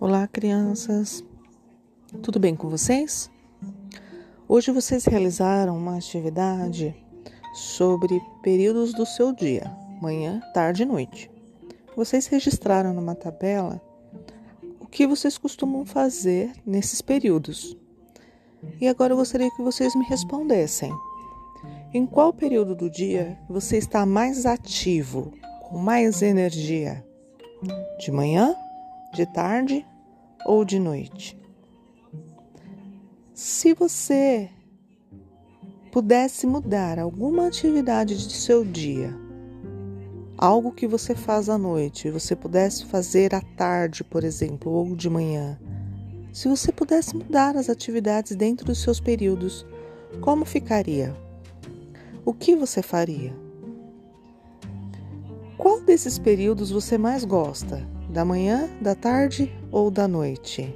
Olá, crianças. Tudo bem com vocês? Hoje vocês realizaram uma atividade sobre períodos do seu dia, manhã, tarde e noite. Vocês registraram numa tabela o que vocês costumam fazer nesses períodos. E agora eu gostaria que vocês me respondessem. Em qual período do dia você está mais ativo, com mais energia? De manhã? De tarde ou de noite. Se você pudesse mudar alguma atividade de seu dia, algo que você faz à noite, você pudesse fazer à tarde, por exemplo, ou de manhã, se você pudesse mudar as atividades dentro dos seus períodos, como ficaria? O que você faria? Qual desses períodos você mais gosta? Da manhã, da tarde ou da noite?